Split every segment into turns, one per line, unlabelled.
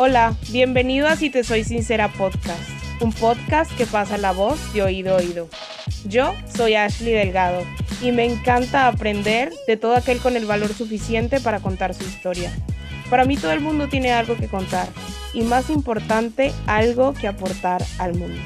Hola, bienvenido a Si Te Soy Sincera Podcast, un podcast que pasa la voz de oído a oído. Yo soy Ashley Delgado y me encanta aprender de todo aquel con el valor suficiente para contar su historia. Para mí todo el mundo tiene algo que contar y más importante, algo que aportar al mundo.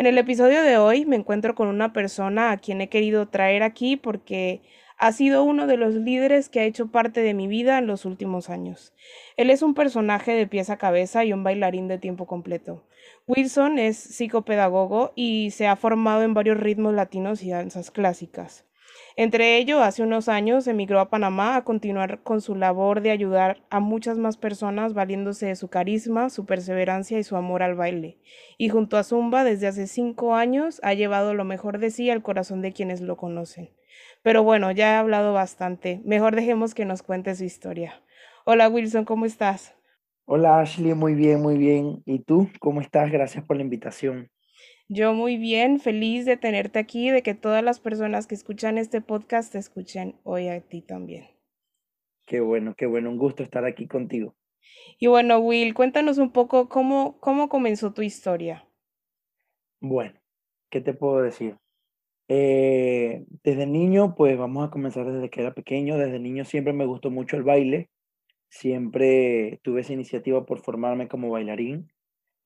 En el episodio de hoy me encuentro con una persona a quien he querido traer aquí porque ha sido uno de los líderes que ha hecho parte de mi vida en los últimos años. Él es un personaje de pieza a cabeza y un bailarín de tiempo completo. Wilson es psicopedagogo y se ha formado en varios ritmos latinos y danzas clásicas. Entre ello, hace unos años emigró a Panamá a continuar con su labor de ayudar a muchas más personas valiéndose de su carisma, su perseverancia y su amor al baile. Y junto a Zumba, desde hace cinco años, ha llevado lo mejor de sí al corazón de quienes lo conocen. Pero bueno, ya he hablado bastante. Mejor dejemos que nos cuente su historia. Hola Wilson, ¿cómo estás?
Hola Ashley, muy bien, muy bien. ¿Y tú? ¿Cómo estás? Gracias por la invitación.
Yo muy bien, feliz de tenerte aquí, de que todas las personas que escuchan este podcast te escuchen hoy a ti también.
Qué bueno, qué bueno, un gusto estar aquí contigo.
Y bueno, Will, cuéntanos un poco cómo, cómo comenzó tu historia.
Bueno, ¿qué te puedo decir? Eh, desde niño, pues vamos a comenzar desde que era pequeño. Desde niño siempre me gustó mucho el baile. Siempre tuve esa iniciativa por formarme como bailarín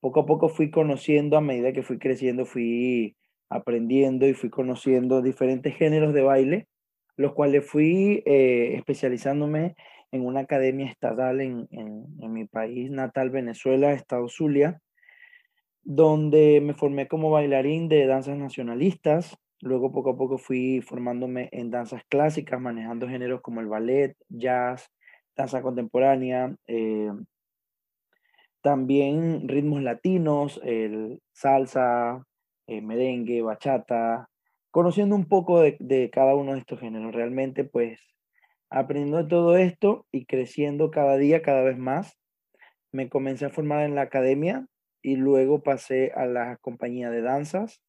poco a poco fui conociendo, a medida que fui creciendo, fui aprendiendo y fui conociendo diferentes géneros de baile, los cuales fui eh, especializándome en una academia estatal en, en, mi país natal, Venezuela, Estado Zulia, donde me formé como bailarín de danzas nacionalistas. Luego poco a poco fui formándome en danzas clásicas, manejando géneros como el ballet, jazz, danza contemporánea, eh, también ritmos latinos, el salsa, eh, merengue, bachata, conociendo un poco de, de, cada uno de estos géneros. Realmente, pues, aprendiendo todo esto y creciendo cada día, cada vez más, me comencé a formar en la academia y luego pasé a la compañía de danzas.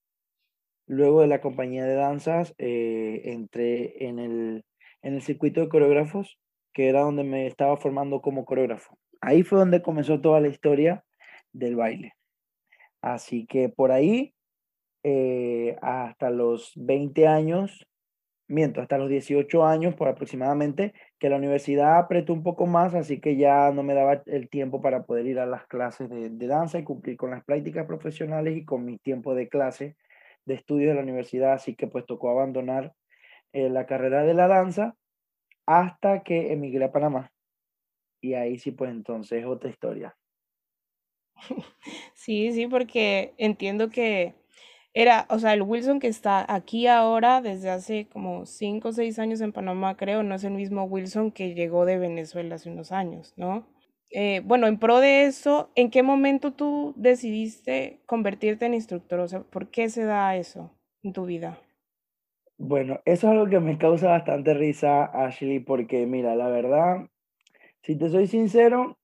Luego de la compañía de danzas, eh, entré en el, en el circuito de coreógrafos, que era donde me estaba formando como coreógrafo. Ahí fue donde comenzó toda la historia del baile. Así que por ahí, eh, hasta los 20 años, miento, hasta los 18 años por aproximadamente, que la universidad apretó un poco más, así que ya no me daba el tiempo para poder ir a las clases de, danza y cumplir con las prácticas profesionales y con mi tiempo de clase de estudio de la universidad, así que pues tocó abandonar eh, la carrera de la danza hasta que emigré a Panamá. Y ahí sí, pues entonces otra historia.
Sí, sí, porque entiendo que era, o sea, el Wilson que está aquí ahora desde hace como cinco o seis años en Panamá, creo, no es el mismo Wilson que llegó de Venezuela hace unos años, ¿no? Eh, bueno, en pro de eso, ¿en qué momento tú decidiste convertirte en instructor? O sea, ¿por qué se da eso en tu vida?
Bueno, eso es algo que me causa bastante risa, Ashley, porque mira, la verdad, si te soy sincero,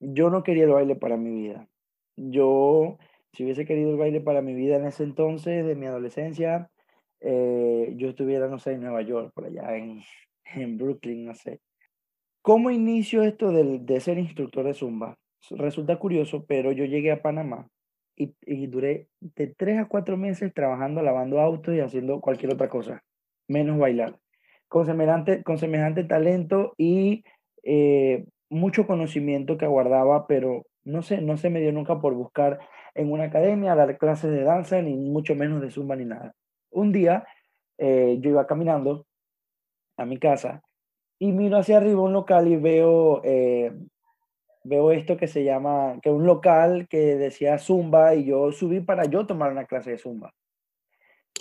yo no quería el baile para mi vida. Yo, si hubiese querido el baile para mi vida en ese entonces, de mi adolescencia, eh, yo estuviera, no sé, en Nueva York, por allá en, en Brooklyn, no sé. ¿Cómo inicio esto de, de ser instructor de Zumba? Resulta curioso, pero yo llegué a Panamá y, y, duré de tres a cuatro meses trabajando, lavando autos y haciendo cualquier otra cosa, menos bailar. Con semejante, con semejante talento y eh, mucho conocimiento que aguardaba, pero no sé, no se me dio nunca por buscar en una academia, dar clases de danza, ni mucho menos de zumba ni nada. Un día eh, yo iba caminando a mi casa y miro hacia arriba un local y veo, eh, veo esto que se llama, que un local que decía zumba y yo subí para yo tomar una clase de zumba.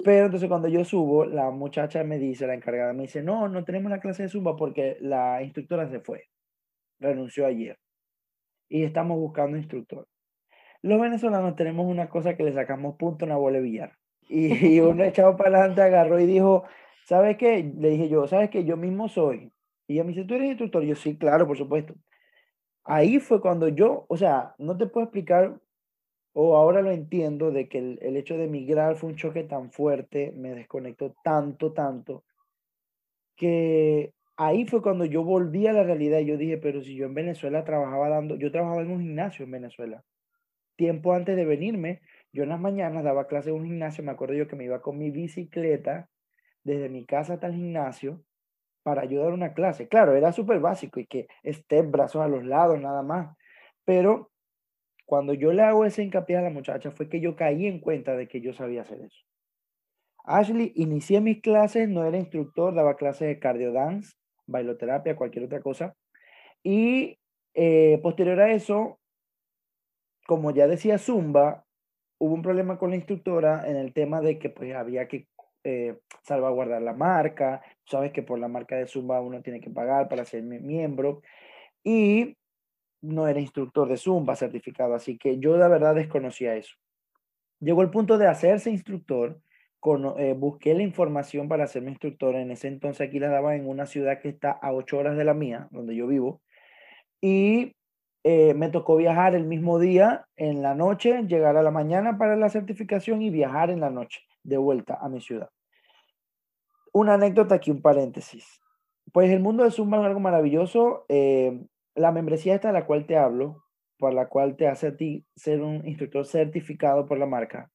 Pero entonces cuando yo subo, la muchacha me dice, la encargada me dice, no, no tenemos la clase de Zumba porque la instructora se fue, renunció ayer y estamos buscando instructor. Los venezolanos tenemos una cosa que le sacamos punto a una bola de billar. Y, uno echado para adelante agarró y dijo, ¿sabes qué? Le dije yo, ¿sabes qué? Yo mismo soy. Y ella me dice, ¿tú eres instructor? yo, sí, claro, por supuesto. ahí fue cuando yo, o sea, no te puedo explicar, o ahora lo entiendo, de que el, hecho de emigrar fue un choque tan fuerte, me desconectó tanto, tanto, que ahí fue cuando yo volví a la realidad y yo dije, pero si yo en Venezuela trabajaba dando, yo trabajaba en un gimnasio en Venezuela. Tiempo antes de venirme, yo en las mañanas daba clase en un gimnasio, me acuerdo yo que me iba con mi bicicleta desde mi casa hasta el gimnasio para ayudar una clase. Claro, era súper básico y que esté brazos a los lados, nada más. Pero cuando yo le hago ese hincapié a la muchacha fue que yo caí en cuenta de que yo sabía hacer eso. Ashley, inicié mis clases, no era instructor, daba clases de cardio dance, bailoterapia, cualquier otra cosa. Y eh, posterior a eso, como ya decía Zumba, hubo un problema con la instructora en el tema de que pues había que eh, salvaguardar la marca. Sabes que por la marca de Zumba uno tiene que pagar para ser miembro. Y no era instructor de Zumba certificado, así que yo de verdad desconocía eso. Llegó el punto de hacerse instructor, con, eh, busqué la información para hacerme instructor, en ese entonces aquí la daba en una ciudad que está a ocho horas de la mía, donde yo vivo, y eh, me tocó viajar el mismo día en la noche, llegar a la mañana para la certificación y viajar en la noche de vuelta a mi ciudad. Una anécdota aquí, un paréntesis. Pues el mundo de Zumba es algo maravilloso. Eh, la membresía esta de la cual te hablo, por la cual te hace a ti ser un instructor certificado por la marca,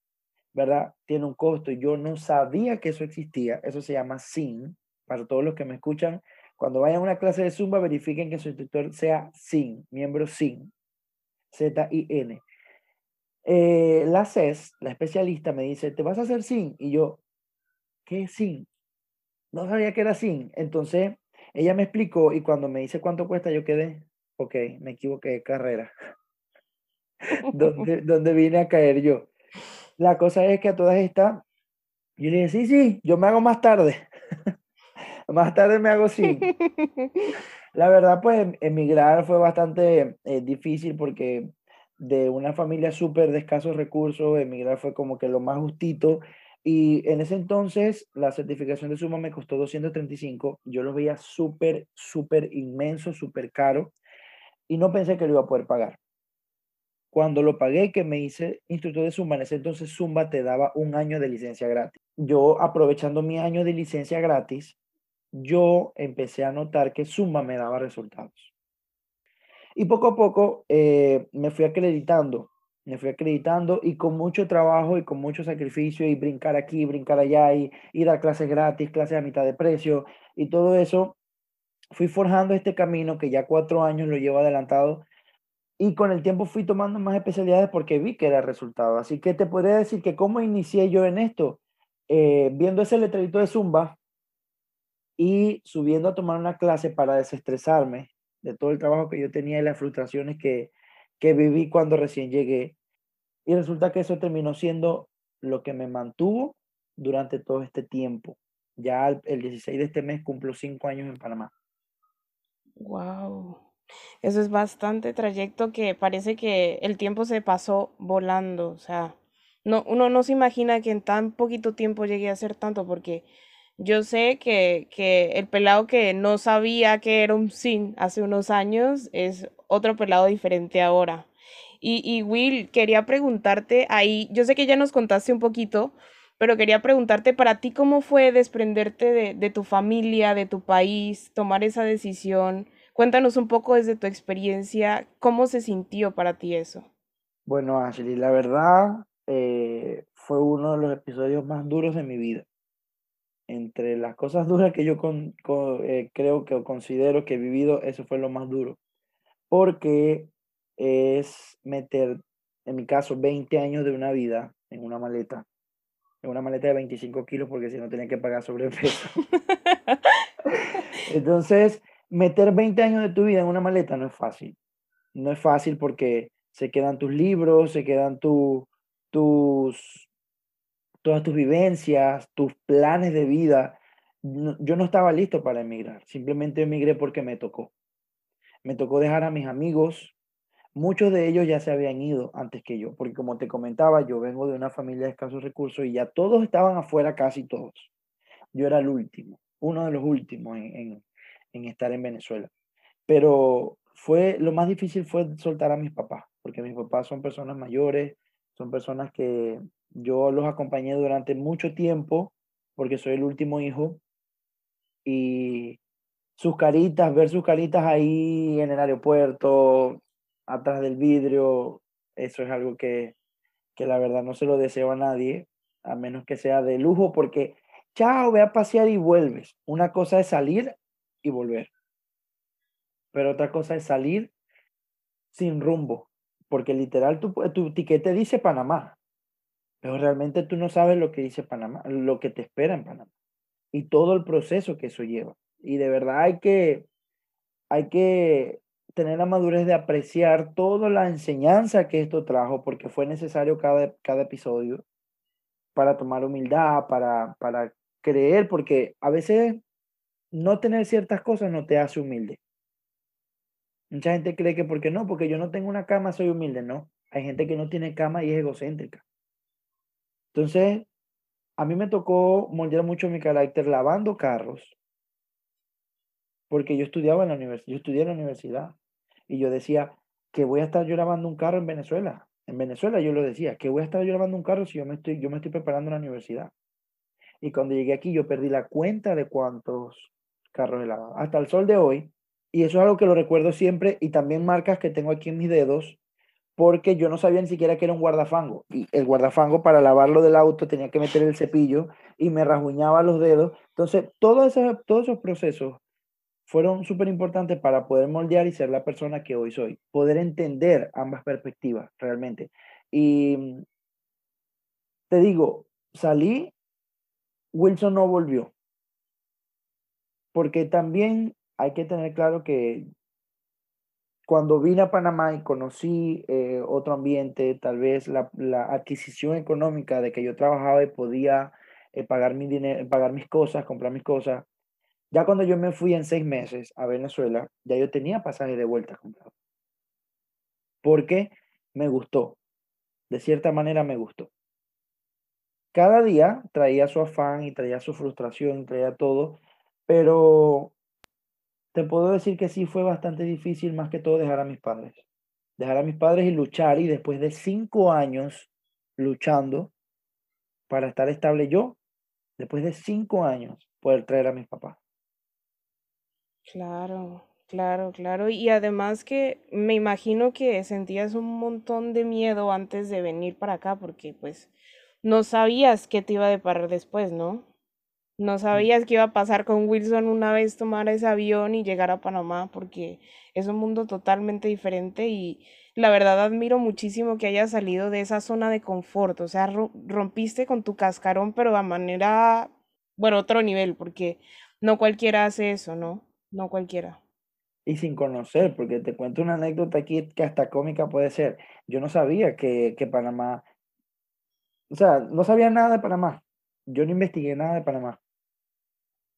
¿verdad? Tiene un costo. Yo no sabía que eso existía. Eso se llama SIN. Para todos los que me escuchan, cuando vayan a una clase de Zumba, verifiquen que su instructor sea SIN, miembro SIN, Z-I-N. Eh, la CES, la especialista, me dice, ¿te vas a hacer SIN? Y yo, ¿qué SIN? No sabía que era SIN. Entonces, ella me explicó y cuando me dice cuánto cuesta, yo quedé, ok, me equivoqué de carrera. ¿Dónde, ¿Dónde vine a caer yo? La cosa es que a todas estas, yo le dije, sí, sí, yo me hago más tarde. más tarde me hago SIN. La verdad, pues em, emigrar fue bastante eh, difícil porque de una familia súper de escasos recursos, emigrar fue como que lo más justito. Y en ese entonces la certificación de Suma me costó 235. Yo lo veía súper, súper inmenso, súper caro. Y no pensé que lo iba a poder pagar. Cuando lo pagué, que me hice instructor de Zumba, en ese entonces Zumba te daba un año de licencia gratis. Yo, aprovechando mi año de licencia gratis, yo empecé a notar que Zumba me daba resultados. Y poco a poco eh, me fui acreditando, me fui acreditando y con mucho trabajo y con mucho sacrificio y brincar aquí, brincar allá y, y dar clases gratis, clases a mitad de precio y todo eso, fui forjando este camino que ya cuatro años lo llevo adelantado y con el tiempo fui tomando más especialidades porque vi que era resultado. Así que te podría decir que cómo inicié yo en esto, eh, viendo ese letrerito de Zumba y subiendo a tomar una clase para desestresarme de todo el trabajo que yo tenía y las frustraciones que, que viví cuando recién llegué. Y resulta que eso terminó siendo lo que me mantuvo durante todo este tiempo. Ya el, 16 de este mes cumplo cinco años en Panamá.
Wow. Eso es bastante trayecto que parece que el tiempo se pasó volando. O sea, no, uno no se imagina que en tan poquito tiempo llegué a hacer tanto porque yo sé que, que el pelado que no sabía que era un sin hace unos años es otro pelado diferente ahora. Y, y Will, quería preguntarte ahí, yo sé que ya nos contaste un poquito, pero quería preguntarte para ti cómo fue desprenderte de, tu familia, de tu país, tomar esa decisión. Cuéntanos un poco desde tu experiencia, cómo se sintió para ti eso.
Bueno, Ashley, la verdad eh, fue uno de los episodios más duros de mi vida entre las cosas duras que yo con, eh, creo que o considero que he vivido, eso fue lo más duro. Porque es meter, en mi caso, 20 años de una vida en una maleta. En una maleta de 25 kilos porque si no tenía que pagar sobrepeso. Entonces, meter 20 años de tu vida en una maleta no es fácil. No es fácil porque se quedan tus libros, se quedan tus todas tus vivencias, tus planes de vida. yo no estaba listo para emigrar, simplemente emigré porque me tocó. Me tocó dejar a mis amigos, muchos de ellos ya se habían ido antes que yo, porque como te comentaba, yo vengo de una familia de escasos recursos y ya todos estaban afuera, casi todos. Yo era el último, uno de los últimos en, en estar en Venezuela. Pero fue, lo más difícil fue soltar a mis papás, porque mis papás son personas mayores, son personas que yo los acompañé durante mucho tiempo, porque soy el último hijo, y sus caritas, ver sus caritas ahí en el aeropuerto, atrás del vidrio, eso es algo que, que la verdad no se lo deseo a nadie, a menos que sea de lujo, porque chao, ve a pasear y vuelves. Una cosa es salir y volver. Pero otra cosa es salir sin rumbo, porque literal tu, tu tiquete dice Panamá, pero realmente tú no sabes lo que dice Panamá, lo que te espera en Panamá y todo el proceso que eso lleva. Y de verdad hay que, hay que tener la madurez de apreciar toda la enseñanza que esto trajo, porque fue necesario cada, cada episodio para tomar humildad, para, para creer, porque a veces no tener ciertas cosas no te hace humilde. Mucha gente cree que porque no, porque yo no tengo una cama soy humilde. No, hay gente que no tiene cama y es egocéntrica. Entonces, a mí me tocó moldear mucho mi carácter lavando carros, porque yo estudiaba en la universidad, yo estudié en la universidad y yo decía que voy a estar yo lavando un carro en Venezuela. En Venezuela yo lo decía, que voy a estar yo lavando un carro si yo me estoy, yo me estoy preparando en la universidad. Y cuando llegué aquí yo perdí la cuenta de cuántos carros he lavado. Hasta el sol de hoy, y eso es algo que lo recuerdo siempre y también marcas que tengo aquí en mis dedos, porque yo no sabía ni siquiera que era un guardafango. Y el guardafango para lavarlo del auto tenía que meter el cepillo y me rasguñaba los dedos. Entonces, todos esos, todos esos procesos fueron súper importantes para poder moldear y ser la persona que hoy soy. Poder entender ambas perspectivas realmente. Y te digo, salí, Wilson no volvió. Porque también hay que tener claro que cuando vine a Panamá y conocí eh, otro ambiente, tal vez la, adquisición económica de que yo trabajaba y podía eh, pagar, mi dinero, pagar mis cosas, comprar mis cosas, ya cuando yo me fui en seis meses a Venezuela, ya yo tenía pasaje de vuelta comprado. Porque me gustó. De cierta manera me gustó. Cada día traía su afán y traía su frustración, traía todo, pero te puedo decir que sí fue bastante difícil más que todo dejar a mis padres. Dejar a mis padres y luchar y después de cinco años luchando para estar estable yo, después de cinco años poder traer a mis papás.
Claro, claro, claro. Y además que me imagino que sentías un montón de miedo antes de venir para acá porque pues no sabías qué te iba a deparar después, ¿no? No sabías qué iba a pasar con Wilson una vez tomar ese avión y llegar a Panamá, porque es un mundo totalmente diferente y la verdad admiro muchísimo que hayas salido de esa zona de confort, o sea, rompiste con tu cascarón, pero a manera, bueno, otro nivel, porque no cualquiera hace eso, ¿no? No cualquiera.
Y sin conocer, porque te cuento una anécdota aquí que hasta cómica puede ser. Yo no sabía que, que Panamá, o sea, no sabía nada de Panamá. Yo no investigué nada de Panamá.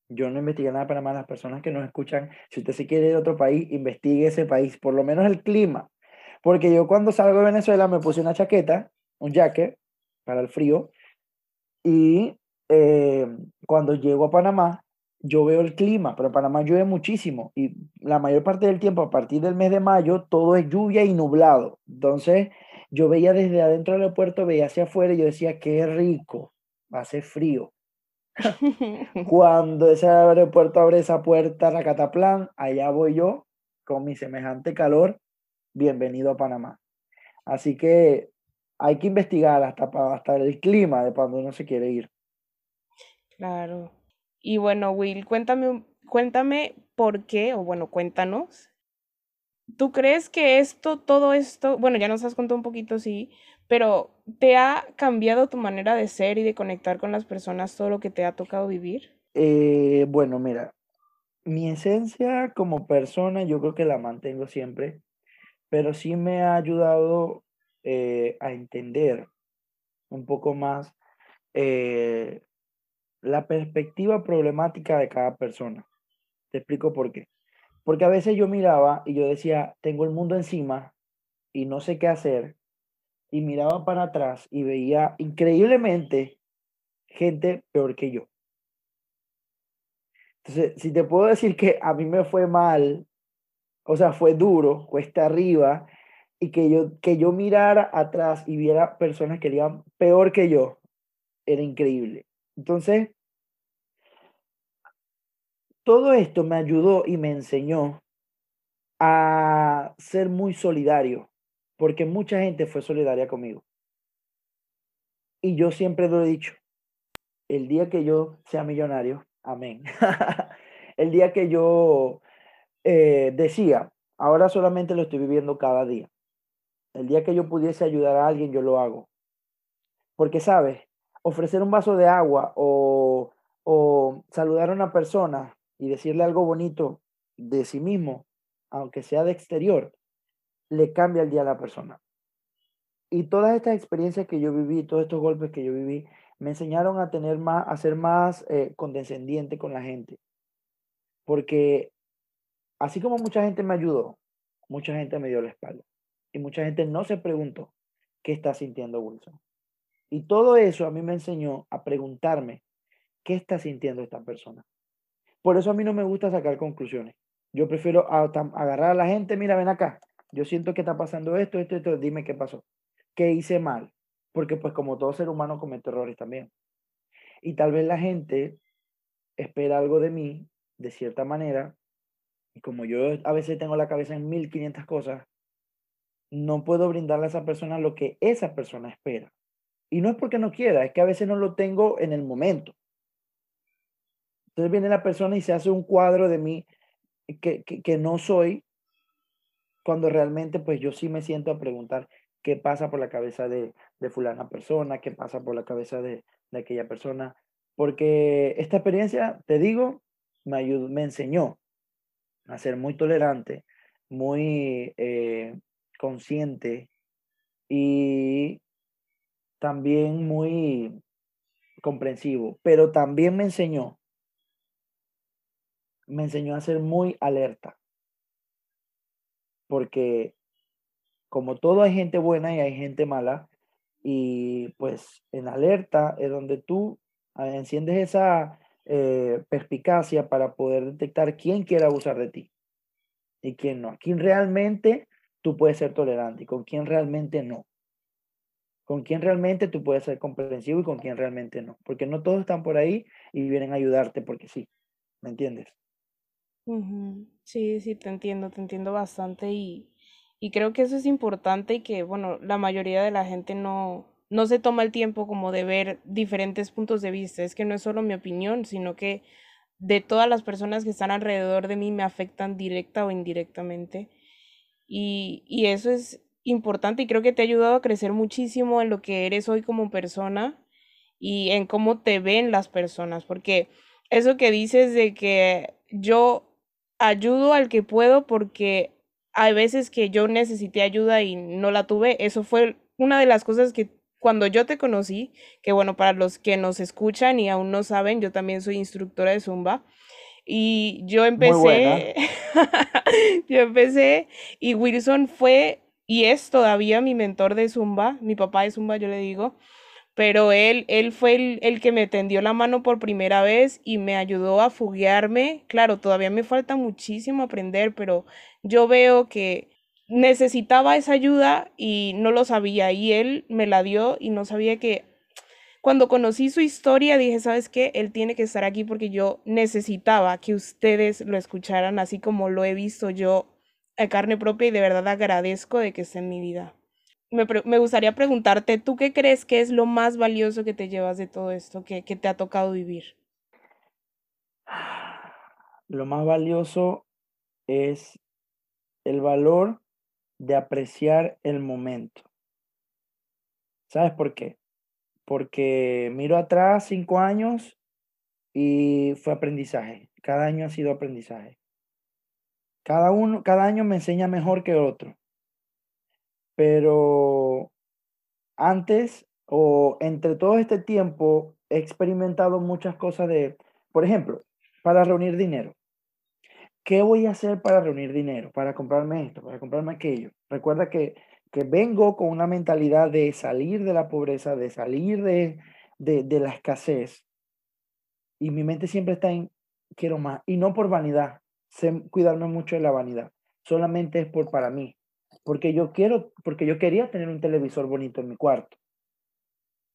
Yo no investigué nada de Panamá. Las personas que nos escuchan, si usted se quiere ir a otro país, investigue ese país, por lo menos el clima. Porque yo cuando salgo de Venezuela me puse una chaqueta, un jacket para el frío, y eh, cuando llego a Panamá, yo veo el clima, pero en Panamá llueve muchísimo y la mayor parte del tiempo, a partir del mes de mayo, todo es lluvia y nublado. Entonces, yo veía desde adentro del aeropuerto, veía hacia afuera y yo decía, qué rico, va a ser frío. Cuando ese aeropuerto abre esa puerta, la Cataplan, allá voy yo con mi semejante calor. Bienvenido a Panamá. Así que hay que investigar hasta, hasta el clima de cuando uno se quiere ir.
Claro. Y bueno, Will, cuéntame, cuéntame por qué, o bueno, cuéntanos. ¿Tú crees que esto, todo esto, bueno, ya nos has contado un poquito, sí, pero ¿te ha cambiado tu manera de ser y de conectar con las personas todo lo que te ha tocado vivir?
Eh, bueno, mira, mi esencia como persona yo creo que la mantengo siempre, pero sí me ha ayudado eh, a entender un poco más eh, la perspectiva problemática de cada persona. Te explico por qué. Porque a veces yo miraba y yo decía, tengo el mundo encima y no sé qué hacer y miraba para atrás y veía increíblemente gente peor que yo. Entonces, si te puedo decir que a mí me fue mal O sea, fue duro, cuesta arriba, y que yo, que yo mirara atrás y viera personas que iban peor que yo, era increíble. Entonces, todo esto me ayudó y me enseñó a ser muy solidario, porque mucha gente fue solidaria conmigo. Y yo siempre lo he dicho, el día que yo sea millonario, amén, el día que yo eh, decía, ahora solamente lo estoy viviendo cada día, el día que yo pudiese ayudar a alguien, yo lo hago. Porque, ¿sabes? Ofrecer un vaso de agua o, o saludar a una persona y decirle algo bonito de sí mismo, aunque sea de exterior, le cambia el día a la persona. Y todas estas experiencias que yo viví, todos estos golpes que yo viví, me enseñaron a tener más, a ser más eh, condescendiente con la gente. Porque así como mucha gente me ayudó, mucha gente me dio la espalda. Y mucha gente no se preguntó qué está sintiendo Wilson. Y todo eso a mí me enseñó a preguntarme qué está sintiendo esta persona. Por eso a mí no me gusta sacar conclusiones. Yo prefiero agarrar a la gente, mira, ven acá, yo siento que está pasando esto, esto, esto, dime qué pasó, qué hice mal, porque pues como todo ser humano comete errores también. Y tal vez la gente espera algo de mí de cierta manera, y como yo a veces tengo la cabeza en 1500 cosas, no puedo brindarle a esa persona lo que esa persona espera. Y no es porque no quiera, es que a veces no lo tengo en el momento. Entonces viene la persona y se hace un cuadro de mí que, que, no soy, cuando realmente pues yo sí me siento a preguntar qué pasa por la cabeza de, fulana persona, qué pasa por la cabeza de, de, aquella persona, porque esta experiencia, te digo, me, ayudó, me enseñó a ser muy tolerante, muy eh, consciente y también muy comprensivo, pero también me enseñó me enseñó a ser muy alerta. Porque como todo hay gente buena y hay gente mala, y pues en alerta es donde tú enciendes esa eh, perspicacia para poder detectar quién quiere abusar de ti y quién no. quién realmente tú puedes ser tolerante y con quién realmente no. Con quién realmente tú puedes ser comprensivo y con quién realmente no. Porque no todos están por ahí y vienen a ayudarte porque sí. ¿Me entiendes?
Sí, sí, te entiendo, te entiendo bastante y, y creo que eso es importante y que, bueno, la mayoría de la gente no, no se toma el tiempo como de ver diferentes puntos de vista. Es que no es solo mi opinión, sino que de todas las personas que están alrededor de mí me afectan directa o indirectamente. Y, y eso es importante y creo que te ha ayudado a crecer muchísimo en lo que eres hoy como persona y en cómo te ven las personas, porque eso que dices de que yo ayudo al que puedo porque hay veces que yo necesité ayuda y no la tuve. Eso fue una de las cosas que cuando yo te conocí, que bueno, para los que nos escuchan y aún no saben, yo también soy instructora de Zumba. Y yo empecé, yo empecé y Wilson fue y es todavía mi mentor de Zumba, mi papá de Zumba, yo le digo pero él, él fue el, que me tendió la mano por primera vez y me ayudó a fuguearme. Claro, todavía me falta muchísimo aprender, pero yo veo que necesitaba esa ayuda y no lo sabía y él me la dio y no sabía que cuando conocí su historia dije, ¿sabes qué? Él tiene que estar aquí porque yo necesitaba que ustedes lo escucharan así como lo he visto yo a carne propia y de verdad agradezco de que esté en mi vida me, me, gustaría preguntarte, ¿tú qué crees que es lo más valioso que te llevas de todo esto que, que te ha tocado vivir?
Lo más valioso es el valor de apreciar el momento. ¿Sabes por qué? Porque miro atrás cinco años y fue aprendizaje. Cada año ha sido aprendizaje. Cada, uno, cada año me enseña mejor que otro pero antes o entre todo este tiempo he experimentado muchas cosas de, por ejemplo, para reunir dinero. ¿Qué voy a hacer para reunir dinero? Para comprarme esto, para comprarme aquello. Recuerda que, que vengo con una mentalidad de salir de la pobreza, de salir de, de, de la escasez. Y mi mente siempre está en, quiero más. Y no por vanidad, sé cuidarme mucho de la vanidad, solamente es por para mí, porque yo quiero, porque yo quería tener un televisor bonito en mi cuarto.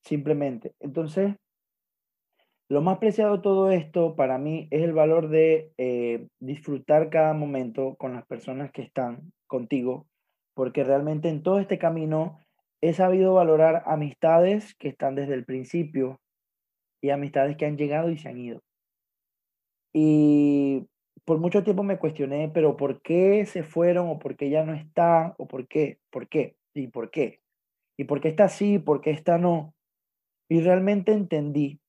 Simplemente. Entonces, lo más preciado de todo esto para mí es el valor de eh, disfrutar cada momento con las personas que están contigo, porque realmente en todo este camino he sabido valorar amistades que están desde el principio y amistades que han llegado y se han ido. Y por mucho tiempo me cuestioné, pero ¿por qué se fueron o por qué ya no están o por qué? ¿Por qué? ¿Y por qué? ¿Y por qué está así? ¿Por qué está no? Y realmente entendí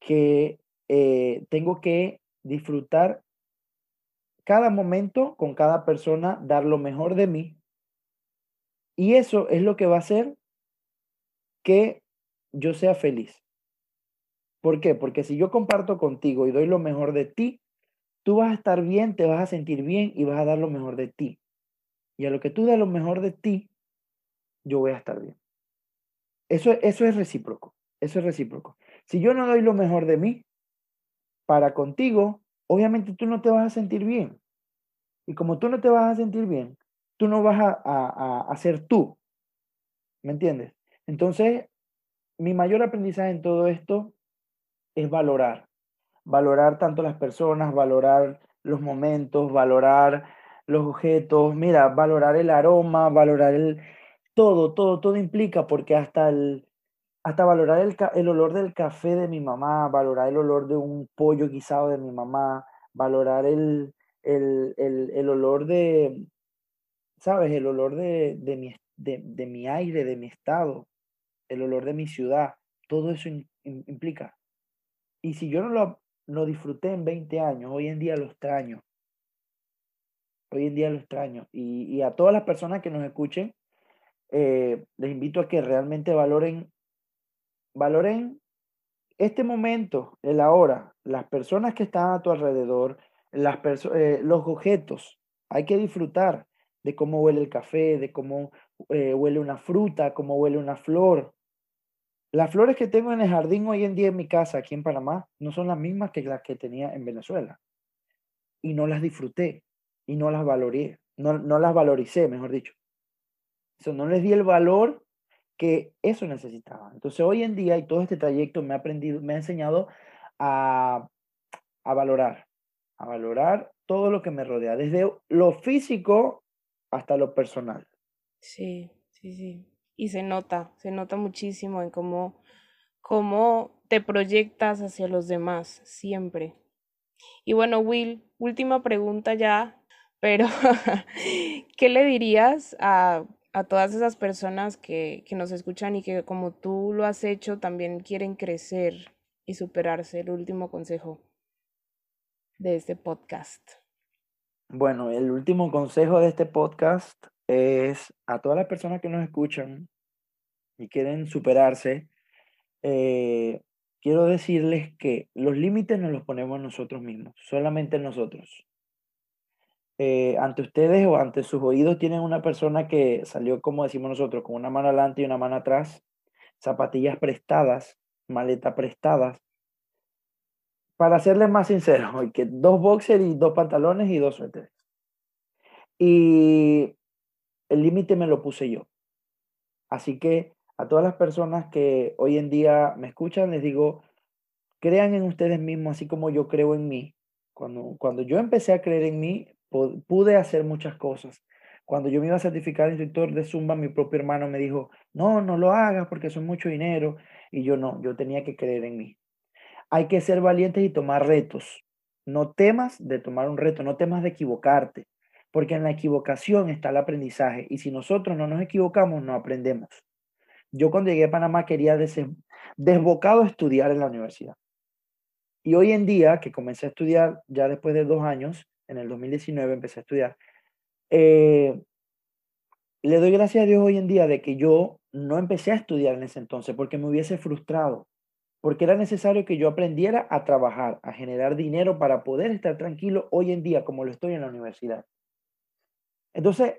que eh, tengo que disfrutar cada momento con cada persona, dar lo mejor de mí. Y eso es lo que va a hacer que yo sea feliz. ¿Por qué? Porque si yo comparto contigo y doy lo mejor de ti, tú vas a estar bien, te vas a sentir bien y vas a dar lo mejor de ti. Y a lo que tú das lo mejor de ti, yo voy a estar bien. Eso, eso es recíproco, eso es recíproco. Si yo no doy lo mejor de mí para contigo, obviamente tú no te vas a sentir bien. Y como tú no te vas a sentir bien, tú no vas a, a, a ser tú. ¿Me entiendes? Entonces, mi mayor aprendizaje en todo esto es valorar valorar tanto las personas, valorar los momentos, valorar los objetos, mira, valorar el aroma, valorar el todo, todo, todo implica porque hasta el hasta valorar el, el olor del café de mi mamá, valorar el olor de un pollo guisado de mi mamá, valorar el, el, el, el olor de, ¿sabes? El olor de, de, mi, de, de, mi aire, de mi estado, el olor de mi ciudad, todo eso implica. Y si yo no lo lo disfruté en 20 años, hoy en día lo extraño. Hoy en día lo extraño. Y, a todas las personas que nos escuchen, eh, les invito a que realmente valoren, valoren este momento, el ahora, las personas que están a tu alrededor, las eh, los objetos. Hay que disfrutar de cómo huele el café, de cómo eh, huele una fruta, cómo huele una flor, las flores que tengo en el jardín hoy en día en mi casa, aquí en Panamá, no son las mismas que las que tenía en Venezuela. Y no las disfruté y no las valoré, no, no las valoricé, mejor dicho. Eso no les di el valor que eso necesitaba. Entonces hoy en día y todo este trayecto me ha aprendido, me ha enseñado a, a valorar, a valorar todo lo que me rodea, desde lo físico hasta lo personal.
Sí, sí, sí y se nota, se nota muchísimo en cómo, cómo te proyectas hacia los demás, siempre. Y bueno, Will, última pregunta ya, pero ¿qué le dirías a, a todas esas personas que, que nos escuchan y que como tú lo has hecho también quieren crecer y superarse? El último consejo de este podcast.
Bueno, el último consejo de este podcast es a todas las personas que nos escuchan y quieren superarse, eh, quiero decirles que los límites nos los ponemos nosotros mismos, solamente nosotros. Eh, ante ustedes o ante sus oídos tienen una persona que salió, como decimos nosotros, con una mano adelante y una mano atrás, zapatillas prestadas, maleta prestadas. Para serles más sinceros, que dos boxers y dos pantalones y dos suéteres. Y el límite me lo puse yo. Así que a todas las personas que hoy en día me escuchan, les digo, crean en ustedes mismos, así como yo creo en mí. Cuando, cuando yo empecé a creer en mí, pude hacer muchas cosas. Cuando yo me iba a certificar instructor de Zumba, mi propio hermano me dijo, no, no lo hagas porque es mucho dinero. Y yo no, yo tenía que creer en mí. Hay que ser valientes y tomar retos. No temas de tomar un reto, no temas de equivocarte porque en la equivocación está el aprendizaje y si nosotros no nos equivocamos, no aprendemos. Yo cuando llegué a Panamá quería desbocado estudiar en la universidad. Y hoy en día, que comencé a estudiar ya después de dos años, en el 2019 empecé a estudiar, eh, le doy gracias a Dios hoy en día de que yo no empecé a estudiar en ese entonces porque me hubiese frustrado, porque era necesario que yo aprendiera a trabajar, a generar dinero para poder estar tranquilo hoy en día como lo estoy en la universidad. Entonces,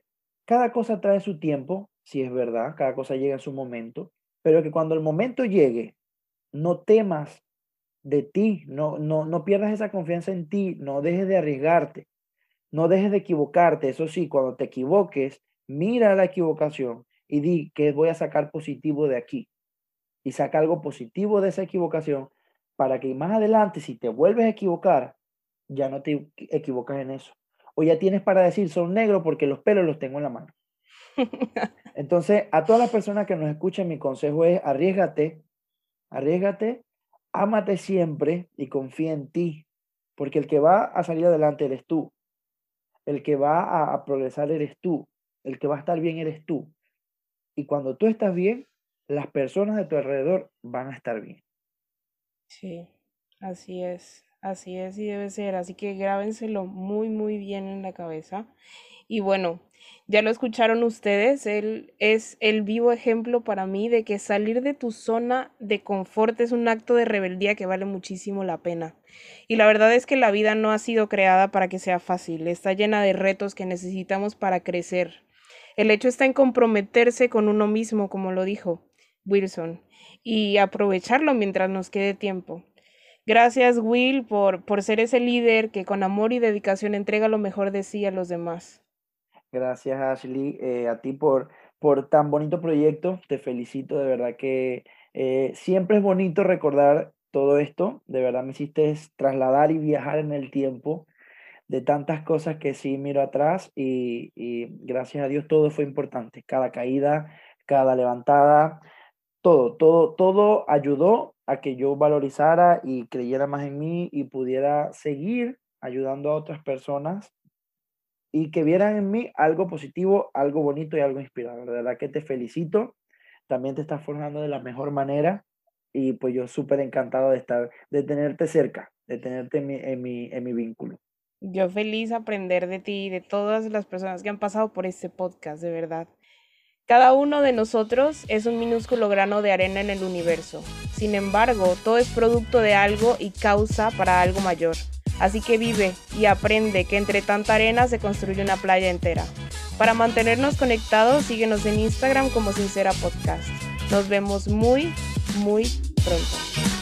cada cosa trae su tiempo, si es verdad, cada cosa llega en su momento, pero que cuando el momento llegue, no temas de ti, no, no, no pierdas esa confianza en ti, no dejes de arriesgarte. No dejes de equivocarte. Eso sí, cuando te equivoques, mira la equivocación y di que voy a sacar positivo de aquí. Y saca algo positivo de esa equivocación para que más adelante, si te vuelves a equivocar, ya no te equivocas en eso. O ya tienes para decir, son negros porque los pelos los tengo en la mano. Entonces, a todas las personas que nos escuchan, mi consejo es arriesgate, arriesgate, ámate siempre y confía en ti, porque el que va a salir adelante eres tú, el que va a, progresar eres tú, el que va a estar bien eres tú. Y cuando tú estás bien, las personas de tu alrededor van a estar bien.
Sí, así es, así es y debe ser. Así que grábenselo muy, muy bien en la cabeza. Y bueno, ya lo escucharon ustedes, él es el vivo ejemplo para mí de que salir de tu zona de confort es un acto de rebeldía que vale muchísimo la pena. Y la verdad es que la vida no ha sido creada para que sea fácil, está llena de retos que necesitamos para crecer. El hecho está en comprometerse con uno mismo, como lo dijo Wilson, y aprovecharlo mientras nos quede tiempo. Gracias, Will, por, por ser ese líder que con amor y dedicación entrega lo mejor de sí a los demás.
Gracias, Ashley, eh, a ti por, por tan bonito proyecto. Te felicito, de verdad que eh, siempre es bonito recordar todo esto. De verdad me hiciste trasladar y viajar en el tiempo de tantas cosas que sí miro atrás y, y gracias a Dios todo fue importante. Cada caída, cada levantada, todo, todo, todo ayudó a que yo valorizara y creyera más en mí y pudiera seguir ayudando a otras personas y que vieran en mí algo positivo, algo bonito y algo inspirador. De verdad que te felicito. También te estás formando de la mejor manera y pues yo súper encantado de estar, de tenerte cerca, de tenerte en mi, en mi, en mi vínculo.
Yo feliz aprender de ti y de todas las personas que han pasado por este podcast, de verdad. Cada uno de nosotros es un minúsculo grano de arena en el universo. Sin embargo, todo es producto de algo y causa para algo mayor. Así que vive y aprende que entre tanta arena se construye una playa entera. Para mantenernos conectados, síguenos en Instagram como Sincera Podcast. Nos vemos muy, muy pronto.